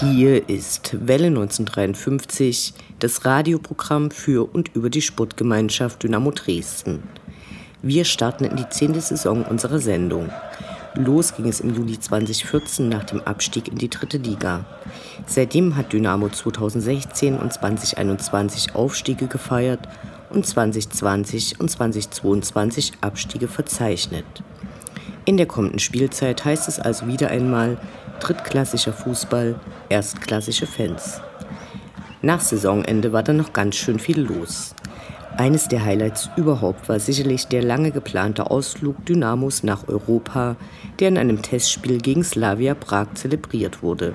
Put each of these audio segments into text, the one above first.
Hier ist Welle 1953, das Radioprogramm für und über die Sportgemeinschaft Dynamo Dresden. Wir starten in die zehnte Saison unserer Sendung. Los ging es im Juli 2014 nach dem Abstieg in die dritte Liga. Seitdem hat Dynamo 2016 und 2021 Aufstiege gefeiert und 2020 und 2022 Abstiege verzeichnet. In der kommenden Spielzeit heißt es also wieder einmal drittklassischer Fußball, erstklassische Fans. Nach Saisonende war dann noch ganz schön viel los. Eines der Highlights überhaupt war sicherlich der lange geplante Ausflug Dynamos nach Europa, der in einem Testspiel gegen Slavia Prag zelebriert wurde.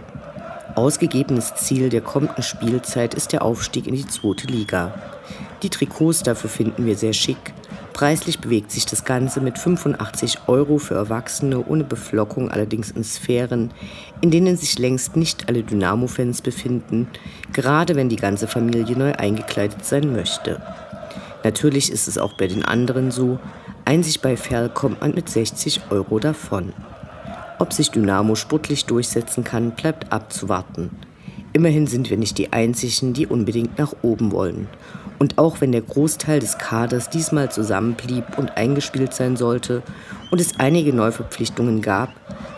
Ausgegebenes Ziel der kommenden Spielzeit ist der Aufstieg in die zweite Liga. Die Trikots dafür finden wir sehr schick, Preislich bewegt sich das Ganze mit 85 Euro für Erwachsene ohne Beflockung allerdings in Sphären, in denen sich längst nicht alle Dynamo-Fans befinden, gerade wenn die ganze Familie neu eingekleidet sein möchte. Natürlich ist es auch bei den anderen so, einzig bei Ferl kommt man mit 60 Euro davon. Ob sich Dynamo sportlich durchsetzen kann, bleibt abzuwarten. Immerhin sind wir nicht die Einzigen, die unbedingt nach oben wollen. Und auch wenn der Großteil des Kaders diesmal zusammenblieb und eingespielt sein sollte und es einige Neuverpflichtungen gab,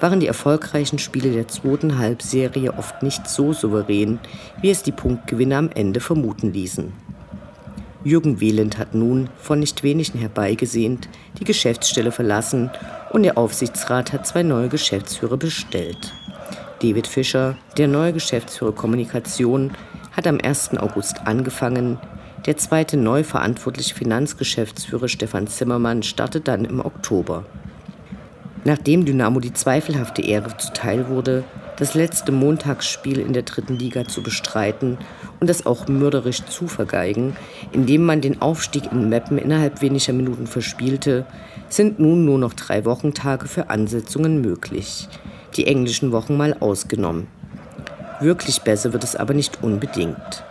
waren die erfolgreichen Spiele der zweiten Halbserie oft nicht so souverän, wie es die Punktgewinne am Ende vermuten ließen. Jürgen Wehland hat nun, von nicht wenigen herbeigesehnt, die Geschäftsstelle verlassen und der Aufsichtsrat hat zwei neue Geschäftsführer bestellt. David Fischer, der neue Geschäftsführer Kommunikation, hat am 1. August angefangen, der zweite neu verantwortliche Finanzgeschäftsführer Stefan Zimmermann startet dann im Oktober. Nachdem Dynamo die zweifelhafte Ehre zuteil wurde, das letzte Montagsspiel in der dritten Liga zu bestreiten und das auch mörderisch zu vergeigen, indem man den Aufstieg in Meppen innerhalb weniger Minuten verspielte, sind nun nur noch drei Wochentage für Ansetzungen möglich, die englischen Wochen mal ausgenommen. Wirklich besser wird es aber nicht unbedingt.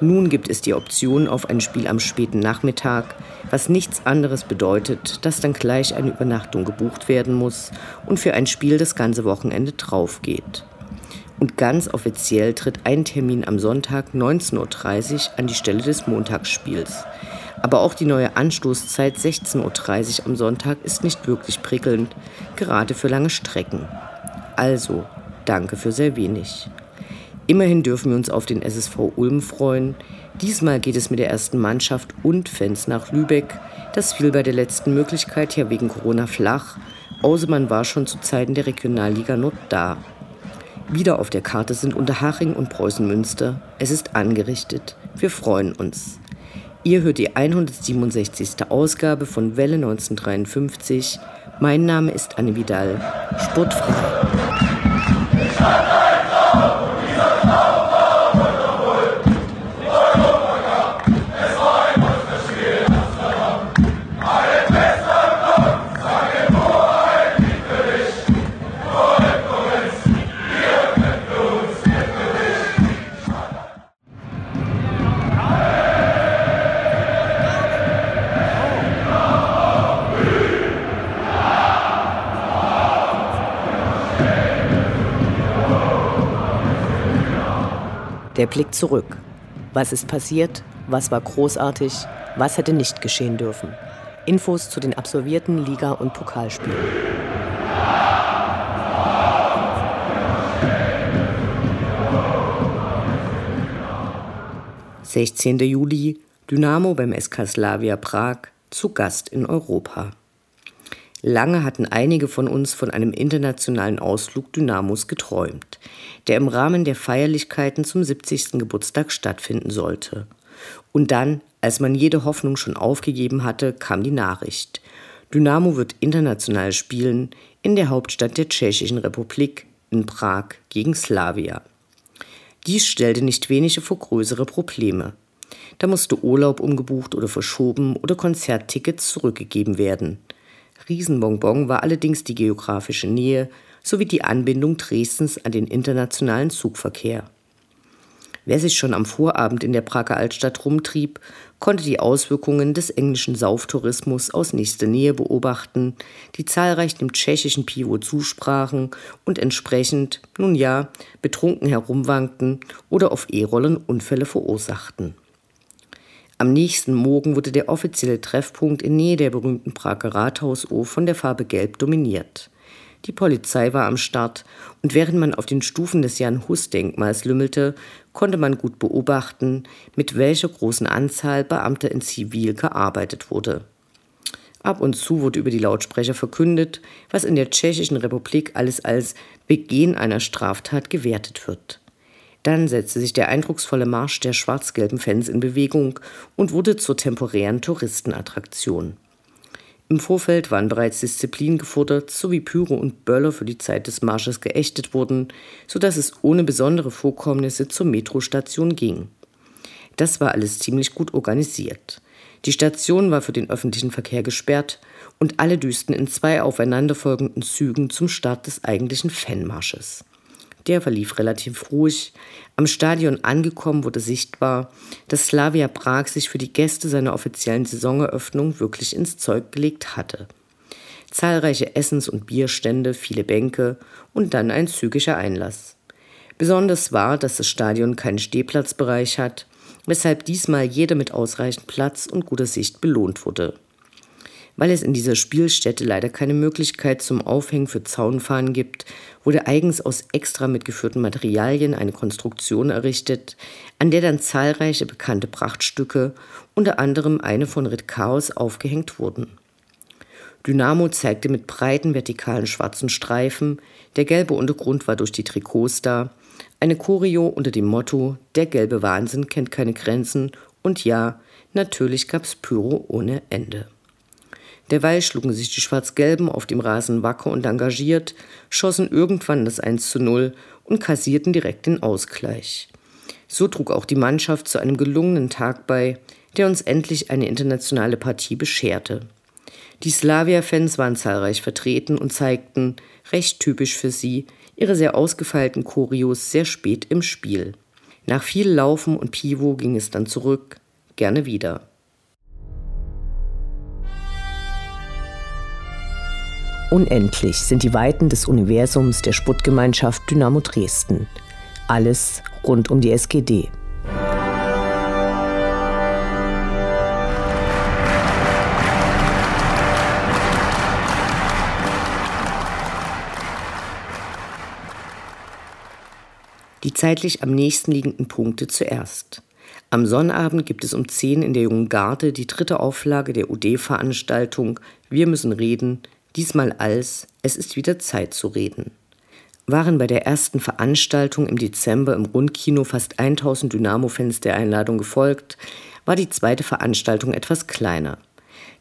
Nun gibt es die Option auf ein Spiel am späten Nachmittag, was nichts anderes bedeutet, dass dann gleich eine Übernachtung gebucht werden muss und für ein Spiel das ganze Wochenende draufgeht. Und ganz offiziell tritt ein Termin am Sonntag 19.30 Uhr an die Stelle des Montagsspiels. Aber auch die neue Anstoßzeit 16.30 Uhr am Sonntag ist nicht wirklich prickelnd, gerade für lange Strecken. Also, danke für sehr wenig. Immerhin dürfen wir uns auf den SSV Ulm freuen. Diesmal geht es mit der ersten Mannschaft und Fans nach Lübeck. Das fiel bei der letzten Möglichkeit ja wegen Corona flach. Außer war schon zu Zeiten der Regionalliga Nord da. Wieder auf der Karte sind Unterhaching und Preußen-Münster. Es ist angerichtet. Wir freuen uns. Ihr hört die 167. Ausgabe von Welle 1953. Mein Name ist Anne Vidal. Sportfrei. Der Blick zurück. Was ist passiert? Was war großartig? Was hätte nicht geschehen dürfen? Infos zu den absolvierten Liga- und Pokalspielen. Sechzehnter Juli Dynamo beim SK Slavia Prag zu Gast in Europa. Lange hatten einige von uns von einem internationalen Ausflug Dynamos geträumt, der im Rahmen der Feierlichkeiten zum 70. Geburtstag stattfinden sollte. Und dann Als man jede Hoffnung schon aufgegeben hatte, kam die Nachricht. Dynamo wird international spielen in der Hauptstadt der Tschechischen Republik, in Prag, gegen Slavia. Dies stellte nicht wenige vor größere Probleme. Da musste Urlaub umgebucht oder verschoben oder Konzerttickets zurückgegeben werden. Riesenbonbon war allerdings die geografische Nähe sowie die Anbindung Dresdens an den internationalen Zugverkehr. Wer sich schon am Vorabend in der Prager Altstadt rumtrieb, konnte die Auswirkungen des englischen Sauftourismus aus nächster Nähe beobachten, die zahlreich dem tschechischen Pivo zusprachen und entsprechend, nun ja, betrunken herumwankten oder auf E-Rollen Unfälle verursachten. Am nächsten Morgen wurde der offizielle Treffpunkt in Nähe der berühmten Prager Rathausuhr von der Farbe Gelb dominiert. Die Polizei war am Start und während man auf den Stufen des Jan-Hus-Denkmals lümmelte, konnte man gut beobachten, mit welcher großen Anzahl Beamter in Zivil gearbeitet wurde. Ab und zu wurde über die Lautsprecher verkündet, was in der Tschechischen Republik alles als Begehen einer Straftat gewertet wird. Dann setzte sich der eindrucksvolle Marsch der schwarz-gelben Fans in Bewegung und wurde zur temporären Touristenattraktion. Im Vorfeld waren bereits Disziplin gefordert sowie Pyro und Böller für die Zeit des Marsches geächtet wurden, sodass es ohne besondere Vorkommnisse zur Metrostation ging. Das war alles ziemlich gut organisiert. Die Station war für den öffentlichen Verkehr gesperrt und alle düsten in zwei aufeinanderfolgenden Zügen zum Start des eigentlichen Fanmarsches. Der verlief relativ ruhig. Am Stadion angekommen wurde sichtbar, dass Slavia Prag sich für die Gäste seiner offiziellen Saisoneröffnung wirklich ins Zeug gelegt hatte. Zahlreiche Essens- und Bierstände, viele Bänke und dann ein zügiger Einlass. Besonders war, dass das Stadion keinen Stehplatzbereich hat, weshalb diesmal jeder mit ausreichend Platz und guter Sicht belohnt wurde. Weil es in dieser Spielstätte leider keine Möglichkeit zum Aufhängen für Zaunfahnen gibt, wurde eigens aus extra mitgeführten Materialien eine Konstruktion errichtet, an der dann zahlreiche bekannte Prachtstücke, unter anderem eine von Ritt Chaos, aufgehängt wurden. Dynamo zeigte mit breiten vertikalen schwarzen Streifen, der gelbe Untergrund war durch die Trikots da, eine Choreo unter dem Motto Der gelbe Wahnsinn kennt keine Grenzen und ja, natürlich gab's Pyro ohne Ende. Derweil schlugen sich die Schwarz-Gelben auf dem Rasen wacker und engagiert, schossen irgendwann das 1 zu 0 und kassierten direkt den Ausgleich. So trug auch die Mannschaft zu einem gelungenen Tag bei, der uns endlich eine internationale Partie bescherte. Die Slavia-Fans waren zahlreich vertreten und zeigten, recht typisch für sie, ihre sehr ausgefeilten Choreos sehr spät im Spiel. Nach viel Laufen und Pivo ging es dann zurück, gerne wieder. Unendlich sind die Weiten des Universums der Sputtgemeinschaft Dynamo Dresden. Alles rund um die SGD. Die zeitlich am nächsten liegenden Punkte zuerst. Am Sonnabend gibt es um 10 in der Jungen Garde die dritte Auflage der UD-Veranstaltung Wir müssen reden, diesmal als Es ist wieder Zeit zu reden. Waren bei der ersten Veranstaltung im Dezember im Rundkino fast 1000 Dynamo-Fans der Einladung gefolgt, war die zweite Veranstaltung etwas kleiner.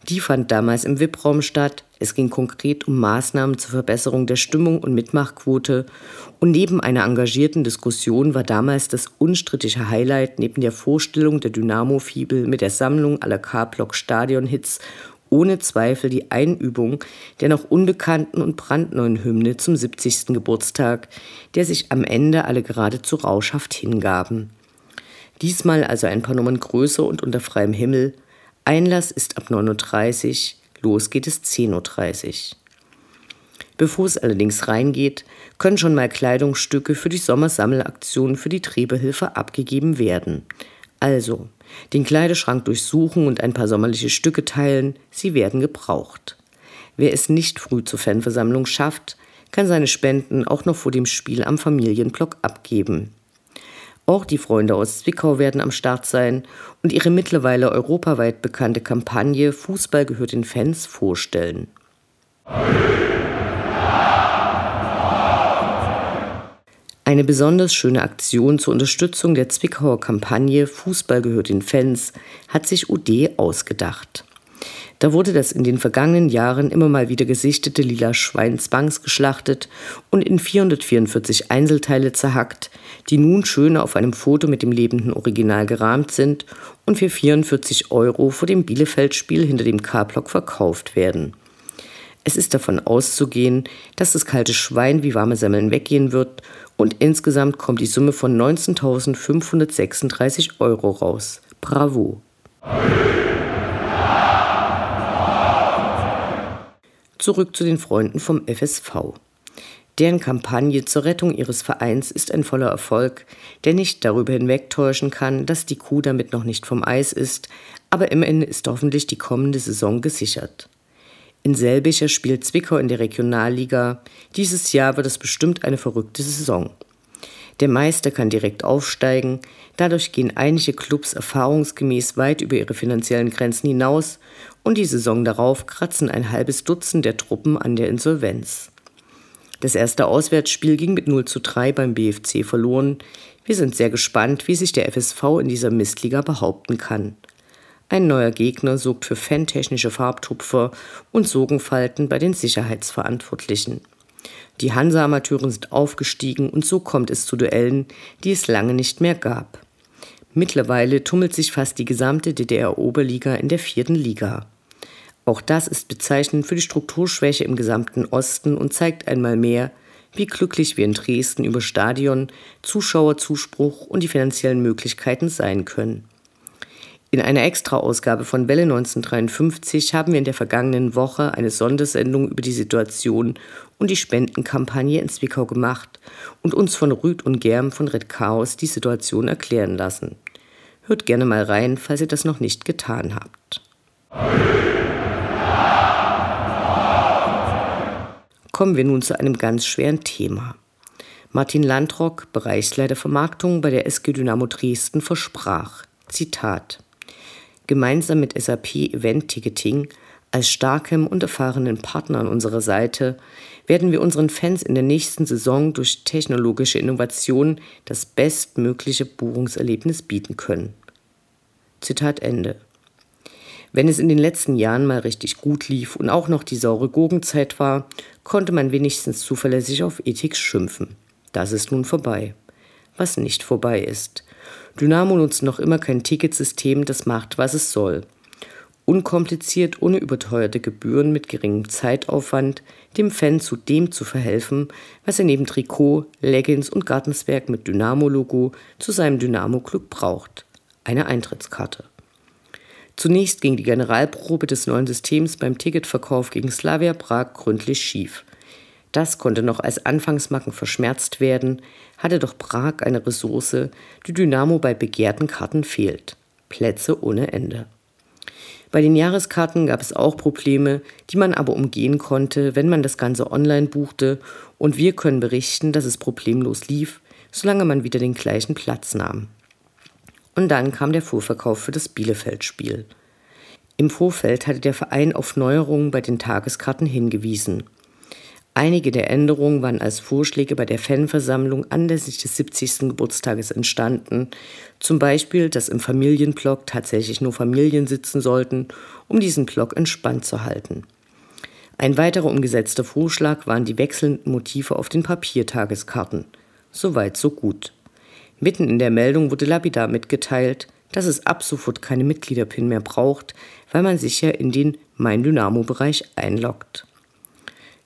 Die fand damals im VIP-Raum statt. Es ging konkret um Maßnahmen zur Verbesserung der Stimmung und Mitmachquote. Und neben einer engagierten Diskussion war damals das unstrittige Highlight neben der Vorstellung der Dynamo-Fibel mit der Sammlung aller K-Block-Stadion-Hits ohne Zweifel die Einübung der noch unbekannten und brandneuen Hymne zum 70. Geburtstag, der sich am Ende alle geradezu rauschhaft hingaben. Diesmal also ein paar Nummern größer und unter freiem Himmel. Einlass ist ab 9.30 Uhr, los geht es 10.30 Uhr. Bevor es allerdings reingeht, können schon mal Kleidungsstücke für die Sommersammelaktion für die Träberhilfe abgegeben werden. Also, den Kleideschrank durchsuchen und ein paar sommerliche Stücke teilen, sie werden gebraucht. Wer es nicht früh zur Fanversammlung schafft, kann seine Spenden auch noch vor dem Spiel am Familienblock abgeben. Auch die Freunde aus Zwickau werden am Start sein und ihre mittlerweile europaweit bekannte Kampagne Fußball gehört den Fans vorstellen. Eine besonders schöne Aktion zur Unterstützung der Zwickauer Kampagne Fußball gehört den Fans hat sich UD ausgedacht. Da wurde das in den vergangenen Jahren immer mal wieder gesichtete lila Schwein Zwangs geschlachtet und in 444 Einzelteile zerhackt, die nun schön auf einem Foto mit dem lebenden Original gerahmt sind und für 44 Euro vor dem Bielefeld-Spiel hinter dem K-Block verkauft werden. Es ist davon auszugehen, dass das kalte Schwein wie warme Semmeln weggehen wird und insgesamt kommt die Summe von 19.536 Euro raus. Bravo! Zurück zu den Freunden vom FSV. Deren Kampagne zur Rettung ihres Vereins ist ein voller Erfolg, der nicht darüber hinwegtäuschen kann, dass die Kuh damit noch nicht vom Eis ist, aber immerhin ist hoffentlich die kommende Saison gesichert. In Selbicher spielt Zwickau in der Regionalliga. Dieses Jahr wird es bestimmt eine verrückte Saison. Der Meister kann direkt aufsteigen, dadurch gehen einige Clubs erfahrungsgemäß weit über ihre finanziellen Grenzen hinaus und die Saison darauf kratzen ein halbes Dutzend der Truppen an der Insolvenz. Das erste Auswärtsspiel ging mit 0 zu 3 beim BFC verloren. Wir sind sehr gespannt, wie sich der FSV in dieser Mistliga behaupten kann. Ein neuer Gegner sorgt für fantechnische Farbtupfer und Sogenfalten bei den Sicherheitsverantwortlichen. Die Hansa-Amateure sind aufgestiegen und so kommt es zu Duellen, die es lange nicht mehr gab. Mittlerweile tummelt sich fast die gesamte DDR-Oberliga in der vierten Liga. Auch das ist bezeichnend für die Strukturschwäche im gesamten Osten und zeigt einmal mehr, wie glücklich wir in Dresden über Stadion, Zuschauerzuspruch und die finanziellen Möglichkeiten sein können. In einer Extra-Ausgabe von Welle 1953 haben wir in der vergangenen Woche eine Sondersendung über die Situation und die Spendenkampagne in Zwickau gemacht und uns von Rüd und Germ von Red Chaos die Situation erklären lassen. Hört gerne mal rein, falls ihr das noch nicht getan habt. Kommen wir nun zu einem ganz schweren Thema. Martin Landrock, Bereichsleiter Vermarktung bei der SG Dynamo Dresden, versprach, Zitat, gemeinsam mit SAP Event Ticketing als starkem und erfahrenen Partner an unserer Seite werden wir unseren Fans in der nächsten Saison durch technologische Innovation das bestmögliche Buchungserlebnis bieten können. Zitat Ende. Wenn es in den letzten Jahren mal richtig gut lief und auch noch die saure Gurkenzeit war, konnte man wenigstens zuverlässig auf Ethik schimpfen. Das ist nun vorbei. Was nicht vorbei ist. Dynamo nutzt noch immer kein Ticketsystem, das macht, was es soll. Unkompliziert, ohne überteuerte Gebühren, mit geringem Zeitaufwand, dem Fan zu dem zu verhelfen, was er neben Trikot, Leggings und Gartenswerk mit Dynamo-Logo zu seinem Dynamo-Club braucht. Eine Eintrittskarte. Zunächst ging die Generalprobe des neuen Systems beim Ticketverkauf gegen Slavia Prag gründlich schief. Das konnte noch als Anfangsmacken verschmerzt werden, hatte doch Prag eine Ressource, die Dynamo bei begehrten Karten fehlt. Plätze ohne Ende. Bei den Jahreskarten gab es auch Probleme, die man aber umgehen konnte, wenn man das Ganze online buchte, und wir können berichten, dass es problemlos lief, solange man wieder den gleichen Platz nahm. Und dann kam der Vorverkauf für das Bielefeld-Spiel. Im Vorfeld hatte der Verein auf Neuerungen bei den Tageskarten hingewiesen. Einige der Änderungen waren als Vorschläge bei der Fanversammlung anlässlich des 70. Geburtstages entstanden, zum Beispiel, dass im Familienblock tatsächlich nur Familien sitzen sollten, um diesen Block entspannt zu halten. Ein weiterer umgesetzter Vorschlag waren die wechselnden Motive auf den Papiertageskarten. Soweit, so gut. Mitten in der Meldung wurde lapidar mitgeteilt, dass es ab sofort keine Mitgliederpin mehr braucht, weil man sich ja in den Mein Dynamo-Bereich einloggt.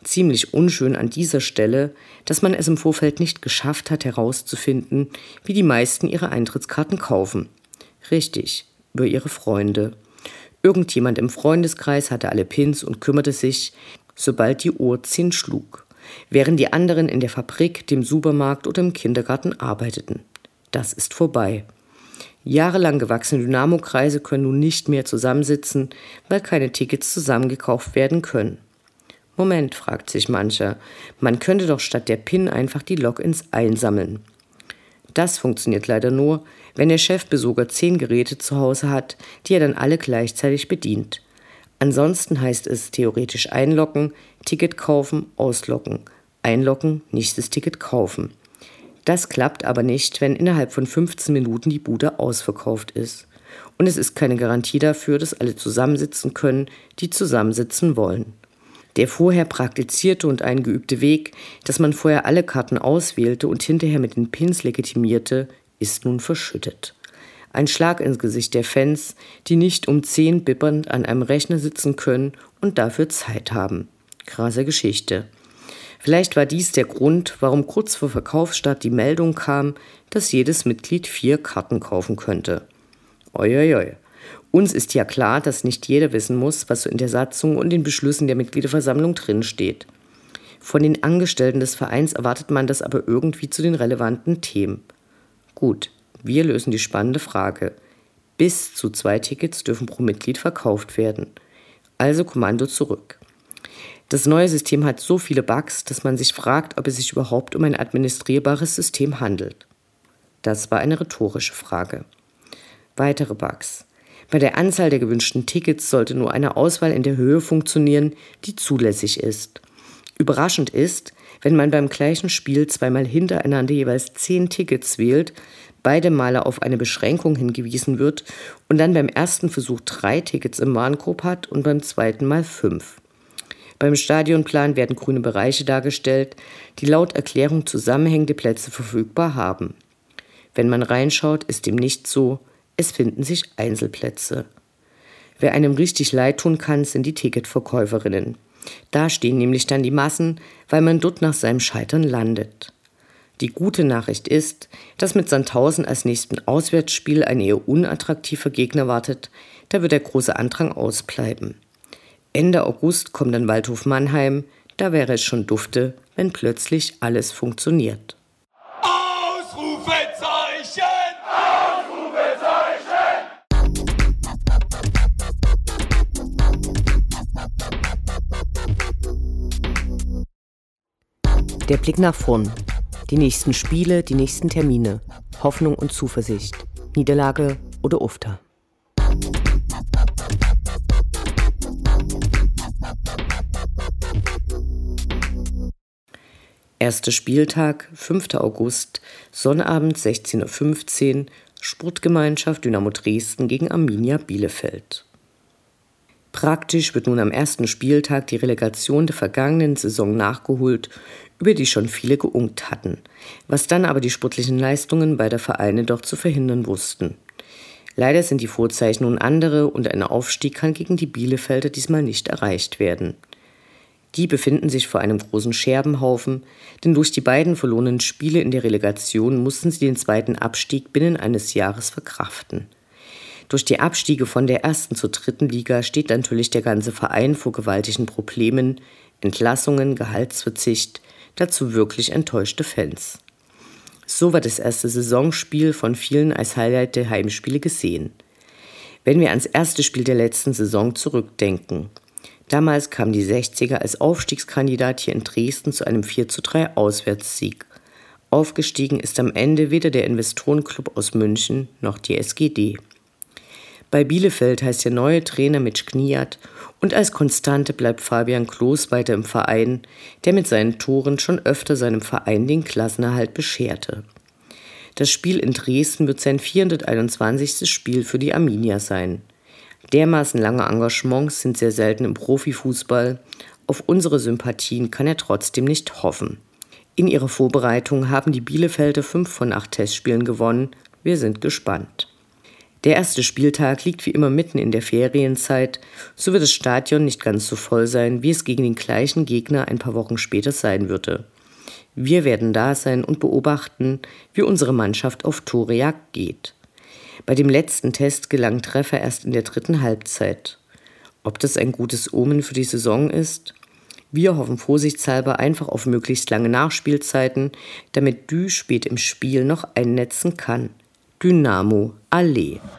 Ziemlich unschön an dieser Stelle, dass man es im Vorfeld nicht geschafft hat herauszufinden, wie die meisten ihre Eintrittskarten kaufen. Richtig, über ihre Freunde. Irgendjemand im Freundeskreis hatte alle Pins und kümmerte sich, sobald die Uhr zehn schlug, während die anderen in der Fabrik, dem Supermarkt oder im Kindergarten arbeiteten das ist vorbei. Jahrelang gewachsene Dynamo-Kreise können nun nicht mehr zusammensitzen, weil keine Tickets zusammengekauft werden können. Moment, fragt sich mancher, man könnte doch statt der PIN einfach die Logins einsammeln. Das funktioniert leider nur, wenn der Chefbesucher zehn Geräte zu Hause hat, die er dann alle gleichzeitig bedient. Ansonsten heißt es theoretisch einloggen, Ticket kaufen, ausloggen. Einloggen, nächstes Ticket kaufen. Das klappt aber nicht, wenn innerhalb von 15 Minuten die Bude ausverkauft ist. Und es ist keine Garantie dafür, dass alle zusammensitzen können, die zusammensitzen wollen. Der vorher praktizierte und eingeübte Weg, dass man vorher alle Karten auswählte und hinterher mit den Pins legitimierte, ist nun verschüttet. Ein Schlag ins Gesicht der Fans, die nicht um zehn bibbernd an einem Rechner sitzen können und dafür Zeit haben. Krasse Geschichte. Vielleicht war dies der Grund, warum kurz vor Verkaufsstart die Meldung kam, dass jedes Mitglied vier Karten kaufen könnte. Uiuiui. Uns ist ja klar, dass nicht jeder wissen muss, was in der Satzung und den Beschlüssen der Mitgliederversammlung drinsteht. Von den Angestellten des Vereins erwartet man das aber irgendwie zu den relevanten Themen. Gut, wir lösen die spannende Frage. Bis zu zwei Tickets dürfen pro Mitglied verkauft werden. Also Kommando zurück. Das neue System hat so viele Bugs, dass man sich fragt, ob es sich überhaupt um ein administrierbares System handelt. Das war eine rhetorische Frage. Weitere Bugs. Bei der Anzahl der gewünschten Tickets sollte nur eine Auswahl in der Höhe funktionieren, die zulässig ist. Überraschend ist, wenn man beim gleichen Spiel zweimal hintereinander jeweils zehn Tickets wählt, beide Male auf eine Beschränkung hingewiesen wird und dann beim ersten Versuch drei Tickets im Warenkorb hat und beim zweiten Mal fünf. Beim Stadionplan werden grüne Bereiche dargestellt, die laut Erklärung zusammenhängende Plätze verfügbar haben. Wenn man reinschaut, ist dem nicht so, es finden sich Einzelplätze. Wer einem richtig leid tun kann, sind die Ticketverkäuferinnen. Da stehen nämlich dann die Massen, weil man dort nach seinem Scheitern landet. Die gute Nachricht ist, dass mit Sandhausen als nächsten Auswärtsspiel ein eher unattraktiver Gegner wartet, da wird der große Andrang ausbleiben. Ende August kommt dann Waldhof Mannheim, da wäre es schon dufte, wenn plötzlich alles funktioniert. Der Blick nach vorn. Die nächsten Spiele, die nächsten Termine. Hoffnung und Zuversicht. Niederlage oder Ufter. Erster Spieltag, 5. August, Sonnabend 16.15 Uhr, Sportgemeinschaft Dynamo Dresden gegen Arminia Bielefeld. Praktisch wird nun am ersten Spieltag die Relegation der vergangenen Saison nachgeholt, über die schon viele geunkt hatten, was dann aber die sportlichen Leistungen beider Vereine doch zu verhindern wussten. Leider sind die Vorzeichen nun andere und ein Aufstieg kann gegen die Bielefelder diesmal nicht erreicht werden. Die befinden sich vor einem großen Scherbenhaufen, denn durch die beiden verlorenen Spiele in der Relegation mussten sie den zweiten Abstieg binnen eines Jahres verkraften. Durch die Abstiege von der ersten zur dritten Liga steht natürlich der ganze Verein vor gewaltigen Problemen, Entlassungen, Gehaltsverzicht, dazu wirklich enttäuschte Fans. So war das erste Saisonspiel von vielen als Highlight der Heimspiele gesehen. Wenn wir ans erste Spiel der letzten Saison zurückdenken. Damals kam die 60er als Aufstiegskandidat hier in Dresden zu einem 4 zu 3 Auswärtssieg. Aufgestiegen ist am Ende weder der Investorenclub aus München noch die SGD. Bei Bielefeld heißt der neue Trainer Mitch Kniat und als Konstante bleibt Fabian Klos weiter im Verein, der mit seinen Toren schon öfter seinem Verein den Klassenerhalt bescherte. Das Spiel in Dresden wird sein 421. Spiel für die Arminia sein. Dermaßen lange Engagements sind sehr selten im Profifußball. Auf unsere Sympathien kann er trotzdem nicht hoffen. In ihrer Vorbereitung haben die Bielefelder fünf von acht Testspielen gewonnen. Wir sind gespannt. Der erste Spieltag liegt wie immer mitten in der Ferienzeit, so wird das Stadion nicht ganz so voll sein, wie es gegen den gleichen Gegner ein paar Wochen später sein würde. Wir werden da sein und beobachten, wie unsere Mannschaft auf Torejagd geht. Bei dem letzten Test gelang Treffer erst in der dritten Halbzeit. Ob das ein gutes Omen für die Saison ist? Wir hoffen vorsichtshalber einfach auf möglichst lange Nachspielzeiten, damit Dü spät im Spiel noch einnetzen kann. Dynamo Allee.